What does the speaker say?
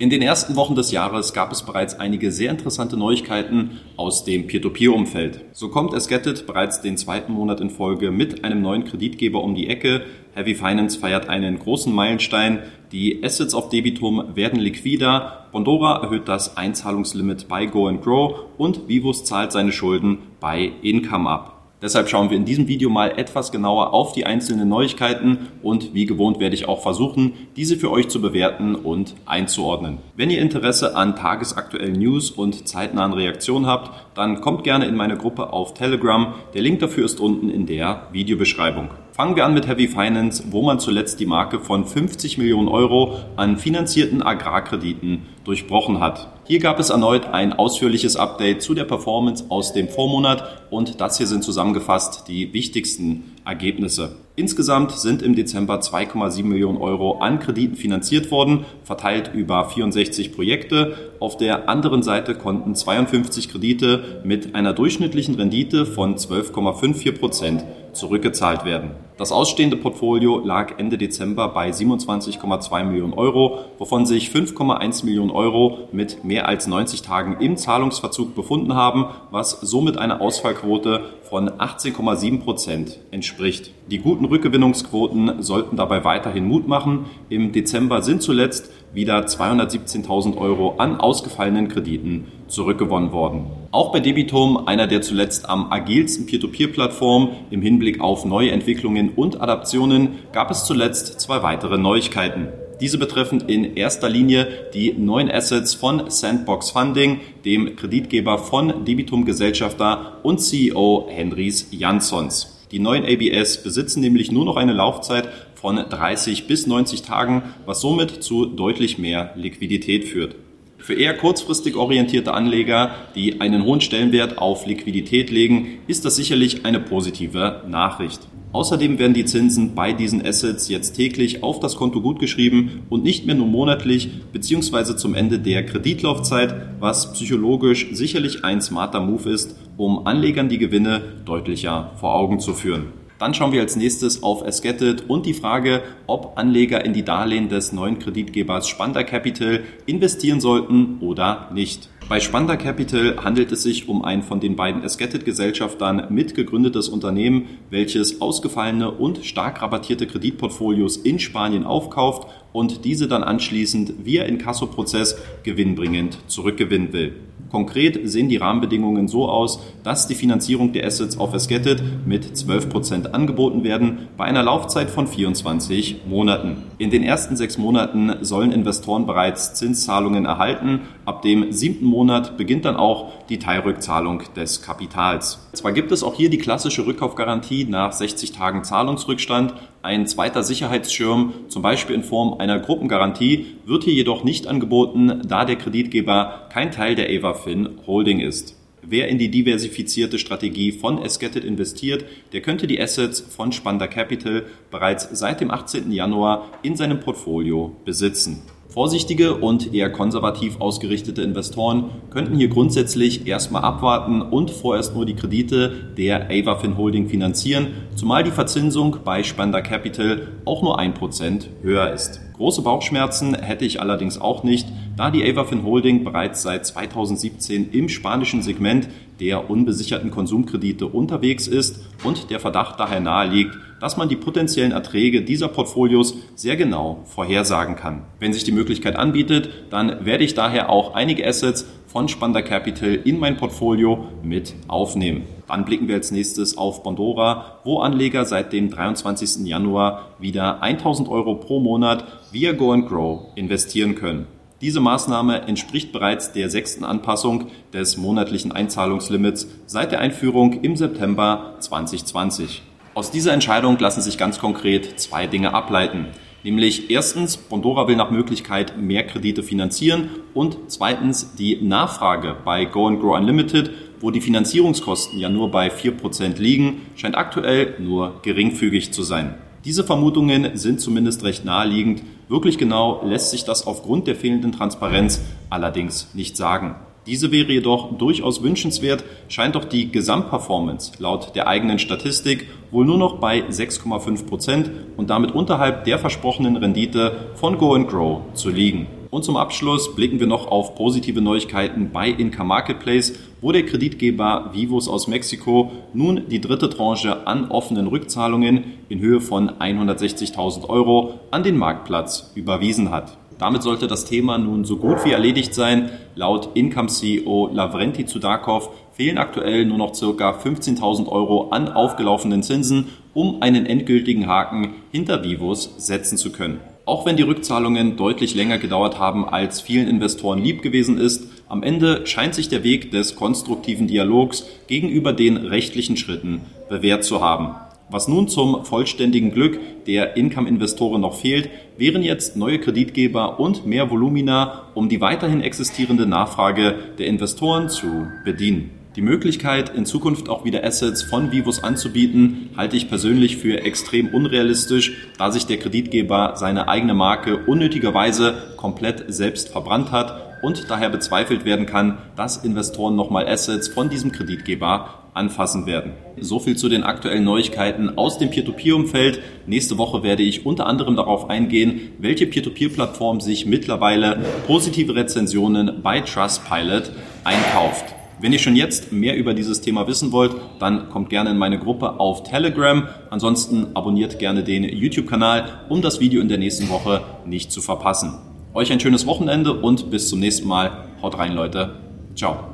In den ersten Wochen des Jahres gab es bereits einige sehr interessante Neuigkeiten aus dem Peer-to-Peer-Umfeld. So kommt Esgetted bereits den zweiten Monat in Folge mit einem neuen Kreditgeber um die Ecke. Heavy Finance feiert einen großen Meilenstein. Die Assets auf Debitum werden liquider. Bondora erhöht das Einzahlungslimit bei Go and Grow und Vivus zahlt seine Schulden bei Income ab. Deshalb schauen wir in diesem Video mal etwas genauer auf die einzelnen Neuigkeiten und wie gewohnt werde ich auch versuchen, diese für euch zu bewerten und einzuordnen. Wenn ihr Interesse an tagesaktuellen News und zeitnahen Reaktionen habt, dann kommt gerne in meine Gruppe auf Telegram. Der Link dafür ist unten in der Videobeschreibung. Fangen wir an mit Heavy Finance, wo man zuletzt die Marke von 50 Millionen Euro an finanzierten Agrarkrediten durchbrochen hat. Hier gab es erneut ein ausführliches Update zu der Performance aus dem Vormonat und das hier sind zusammengefasst die wichtigsten Ergebnisse. Insgesamt sind im Dezember 2,7 Millionen Euro an Krediten finanziert worden, verteilt über 64 Projekte. Auf der anderen Seite konnten 52 Kredite mit einer durchschnittlichen Rendite von 12,54 Prozent zurückgezahlt werden. Das ausstehende Portfolio lag Ende Dezember bei 27,2 Millionen Euro, wovon sich 5,1 Millionen Euro mit mehr als 90 Tagen im Zahlungsverzug befunden haben, was somit einer Ausfallquote von 18,7 Prozent entspricht. Die guten Rückgewinnungsquoten sollten dabei weiterhin Mut machen. Im Dezember sind zuletzt wieder 217.000 Euro an ausgefallenen Krediten zurückgewonnen worden. Auch bei Debitum, einer der zuletzt am agilsten Peer-to-Peer-Plattformen im Hinblick auf neue Entwicklungen und Adaptionen, gab es zuletzt zwei weitere Neuigkeiten. Diese betreffen in erster Linie die neuen Assets von Sandbox Funding, dem Kreditgeber von Debitum Gesellschafter und CEO Henrys Jansons. Die neuen ABS besitzen nämlich nur noch eine Laufzeit von 30 bis 90 Tagen, was somit zu deutlich mehr Liquidität führt. Für eher kurzfristig orientierte Anleger, die einen hohen Stellenwert auf Liquidität legen, ist das sicherlich eine positive Nachricht. Außerdem werden die Zinsen bei diesen Assets jetzt täglich auf das Konto gutgeschrieben und nicht mehr nur monatlich bzw. zum Ende der Kreditlaufzeit, was psychologisch sicherlich ein smarter Move ist, um Anlegern die Gewinne deutlicher vor Augen zu führen. Dann schauen wir als nächstes auf Esgetted und die Frage, ob Anleger in die Darlehen des neuen Kreditgebers Spanda Capital investieren sollten oder nicht. Bei Spanda Capital handelt es sich um ein von den beiden Esgetted-Gesellschaftern mitgegründetes Unternehmen, welches ausgefallene und stark rabattierte Kreditportfolios in Spanien aufkauft und diese dann anschließend via Inkasso-Prozess gewinnbringend zurückgewinnen will. Konkret sehen die Rahmenbedingungen so aus, dass die Finanzierung der Assets auf Esgetted mit 12% angeboten werden bei einer Laufzeit von 24 Monaten. In den ersten sechs Monaten sollen Investoren bereits Zinszahlungen erhalten. Ab dem siebten Monat beginnt dann auch die Teilrückzahlung des Kapitals. Zwar gibt es auch hier die klassische Rückkaufgarantie nach 60 Tagen Zahlungsrückstand, ein zweiter Sicherheitsschirm, zum Beispiel in Form einer Gruppengarantie, wird hier jedoch nicht angeboten, da der Kreditgeber kein Teil der Avafin Holding ist. Wer in die diversifizierte Strategie von Esgetted investiert, der könnte die Assets von Spanda Capital bereits seit dem 18. Januar in seinem Portfolio besitzen. Vorsichtige und eher konservativ ausgerichtete Investoren könnten hier grundsätzlich erstmal abwarten und vorerst nur die Kredite der Avafin Holding finanzieren, zumal die Verzinsung bei Spanda Capital auch nur 1% höher ist. Große Bauchschmerzen hätte ich allerdings auch nicht, da die Avafin Holding bereits seit 2017 im spanischen Segment der unbesicherten Konsumkredite unterwegs ist und der Verdacht daher nahe liegt, dass man die potenziellen Erträge dieser Portfolios sehr genau vorhersagen kann. Wenn sich die Möglichkeit anbietet, dann werde ich daher auch einige Assets von Spanda Capital in mein Portfolio mit aufnehmen. Dann blicken wir als nächstes auf Bondora, wo Anleger seit dem 23. Januar wieder 1000 Euro pro Monat via Go and Grow investieren können. Diese Maßnahme entspricht bereits der sechsten Anpassung des monatlichen Einzahlungslimits seit der Einführung im September 2020. Aus dieser Entscheidung lassen sich ganz konkret zwei Dinge ableiten. Nämlich erstens, Bondora will nach Möglichkeit mehr Kredite finanzieren und zweitens die Nachfrage bei Go and Grow Unlimited, wo die Finanzierungskosten ja nur bei 4% liegen, scheint aktuell nur geringfügig zu sein. Diese Vermutungen sind zumindest recht naheliegend. Wirklich genau lässt sich das aufgrund der fehlenden Transparenz allerdings nicht sagen. Diese wäre jedoch durchaus wünschenswert, scheint doch die Gesamtperformance laut der eigenen Statistik wohl nur noch bei 6,5 Prozent und damit unterhalb der versprochenen Rendite von Go and Grow zu liegen. Und zum Abschluss blicken wir noch auf positive Neuigkeiten bei Inca Marketplace, wo der Kreditgeber Vivos aus Mexiko nun die dritte Tranche an offenen Rückzahlungen in Höhe von 160.000 Euro an den Marktplatz überwiesen hat. Damit sollte das Thema nun so gut wie erledigt sein. Laut Income-CEO Lavrenti Zudakov fehlen aktuell nur noch circa 15.000 Euro an aufgelaufenen Zinsen, um einen endgültigen Haken hinter Vivos setzen zu können. Auch wenn die Rückzahlungen deutlich länger gedauert haben, als vielen Investoren lieb gewesen ist, am Ende scheint sich der Weg des konstruktiven Dialogs gegenüber den rechtlichen Schritten bewährt zu haben. Was nun zum vollständigen Glück der Income-Investoren noch fehlt, wären jetzt neue Kreditgeber und mehr Volumina, um die weiterhin existierende Nachfrage der Investoren zu bedienen. Die Möglichkeit, in Zukunft auch wieder Assets von Vivos anzubieten, halte ich persönlich für extrem unrealistisch, da sich der Kreditgeber seine eigene Marke unnötigerweise komplett selbst verbrannt hat und daher bezweifelt werden kann, dass Investoren nochmal Assets von diesem Kreditgeber anfassen werden. So viel zu den aktuellen Neuigkeiten aus dem Peer-to-Peer-Umfeld. Nächste Woche werde ich unter anderem darauf eingehen, welche Peer-to-Peer-Plattform sich mittlerweile positive Rezensionen bei Trustpilot einkauft. Wenn ihr schon jetzt mehr über dieses Thema wissen wollt, dann kommt gerne in meine Gruppe auf Telegram. Ansonsten abonniert gerne den YouTube-Kanal, um das Video in der nächsten Woche nicht zu verpassen. Euch ein schönes Wochenende und bis zum nächsten Mal. Haut rein, Leute. Ciao.